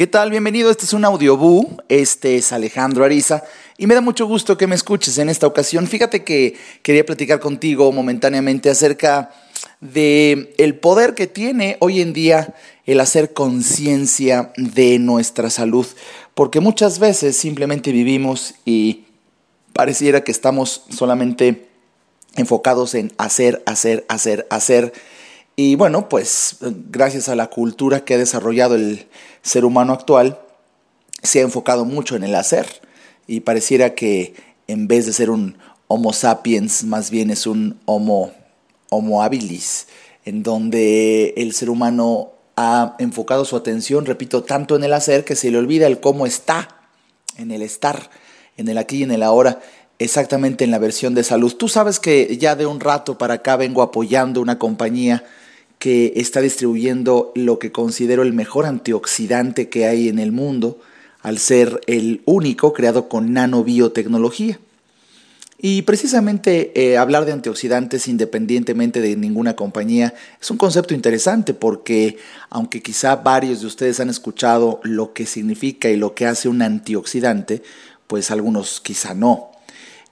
¿Qué tal? Bienvenido, este es un audiobú, este es Alejandro Ariza y me da mucho gusto que me escuches en esta ocasión. Fíjate que quería platicar contigo momentáneamente acerca de el poder que tiene hoy en día el hacer conciencia de nuestra salud, porque muchas veces simplemente vivimos y pareciera que estamos solamente enfocados en hacer, hacer, hacer, hacer y bueno, pues gracias a la cultura que ha desarrollado el ser humano actual, se ha enfocado mucho en el hacer y pareciera que en vez de ser un Homo sapiens, más bien es un Homo, homo habilis, en donde el ser humano ha enfocado su atención, repito, tanto en el hacer que se le olvida el cómo está, en el estar, en el aquí y en el ahora, exactamente en la versión de salud. Tú sabes que ya de un rato para acá vengo apoyando una compañía que está distribuyendo lo que considero el mejor antioxidante que hay en el mundo, al ser el único creado con nanobiotecnología. Y precisamente eh, hablar de antioxidantes independientemente de ninguna compañía es un concepto interesante porque aunque quizá varios de ustedes han escuchado lo que significa y lo que hace un antioxidante, pues algunos quizá no.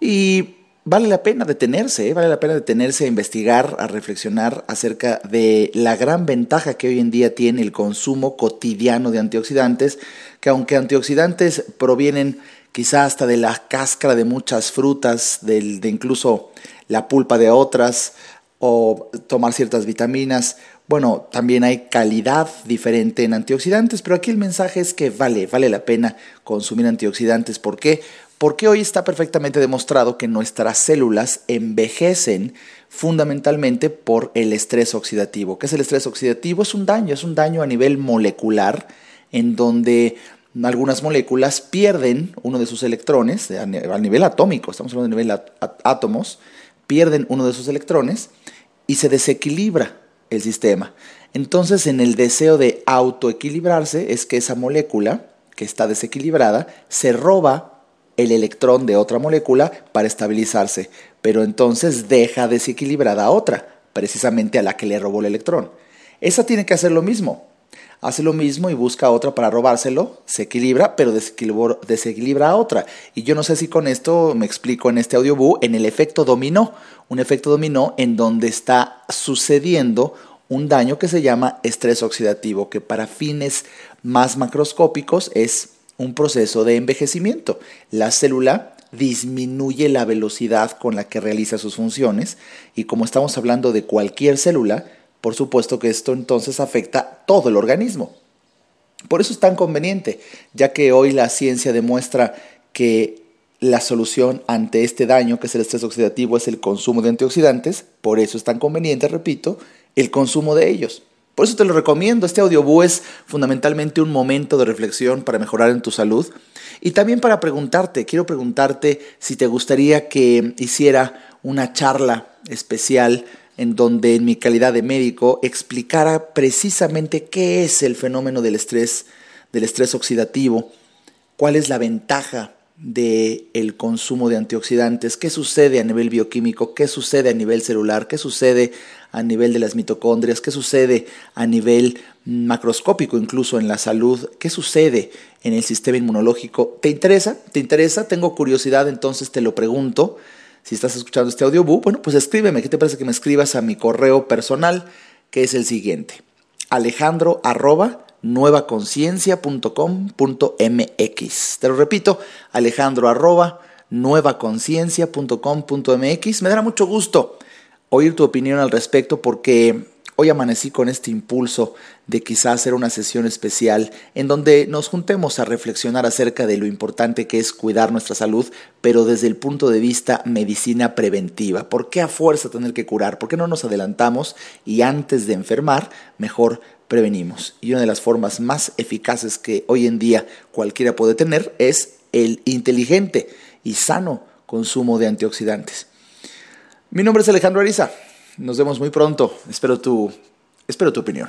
Y vale la pena detenerse, ¿eh? vale la pena detenerse a investigar, a reflexionar acerca de la gran ventaja que hoy en día tiene el consumo cotidiano de antioxidantes, que aunque antioxidantes provienen quizá hasta de la cáscara de muchas frutas, de incluso la pulpa de otras, o tomar ciertas vitaminas, bueno, también hay calidad diferente en antioxidantes, pero aquí el mensaje es que vale, vale la pena consumir antioxidantes. ¿Por qué? Porque hoy está perfectamente demostrado que nuestras células envejecen fundamentalmente por el estrés oxidativo. ¿Qué es el estrés oxidativo? Es un daño, es un daño a nivel molecular en donde algunas moléculas pierden uno de sus electrones a nivel atómico, estamos hablando de nivel átomos, pierden uno de sus electrones y se desequilibra el sistema. Entonces, en el deseo de autoequilibrarse es que esa molécula que está desequilibrada se roba el electrón de otra molécula para estabilizarse, pero entonces deja desequilibrada a otra, precisamente a la que le robó el electrón. Esa tiene que hacer lo mismo. Hace lo mismo y busca otra para robárselo, se equilibra, pero desequilibra, a otra. Y yo no sé si con esto me explico en este audiobook, en el efecto dominó, un efecto dominó en donde está sucediendo un daño que se llama estrés oxidativo, que para fines más macroscópicos es un proceso de envejecimiento. La célula disminuye la velocidad con la que realiza sus funciones y como estamos hablando de cualquier célula, por supuesto que esto entonces afecta todo el organismo. Por eso es tan conveniente, ya que hoy la ciencia demuestra que la solución ante este daño, que es el estrés oxidativo, es el consumo de antioxidantes, por eso es tan conveniente, repito, el consumo de ellos. Por eso te lo recomiendo. Este audiobús es fundamentalmente un momento de reflexión para mejorar en tu salud. Y también para preguntarte, quiero preguntarte si te gustaría que hiciera una charla especial en donde en mi calidad de médico explicara precisamente qué es el fenómeno del estrés, del estrés oxidativo, cuál es la ventaja del el consumo de antioxidantes, qué sucede a nivel bioquímico, qué sucede a nivel celular, qué sucede a nivel de las mitocondrias, qué sucede a nivel macroscópico incluso en la salud, qué sucede en el sistema inmunológico. ¿Te interesa? ¿Te interesa? Tengo curiosidad, entonces te lo pregunto. Si estás escuchando este audiobook, bueno, pues escríbeme. ¿Qué te parece que me escribas a mi correo personal, que es el siguiente? Alejandro arroba nuevaconciencia.com.mx. Te lo repito, alejandro arroba nuevaconciencia.com.mx. Me dará mucho gusto oír tu opinión al respecto porque hoy amanecí con este impulso de quizás hacer una sesión especial en donde nos juntemos a reflexionar acerca de lo importante que es cuidar nuestra salud, pero desde el punto de vista medicina preventiva. ¿Por qué a fuerza tener que curar? ¿Por qué no nos adelantamos y antes de enfermar, mejor prevenimos. Y una de las formas más eficaces que hoy en día cualquiera puede tener es el inteligente y sano consumo de antioxidantes. Mi nombre es Alejandro Ariza. Nos vemos muy pronto. Espero tu, espero tu opinión.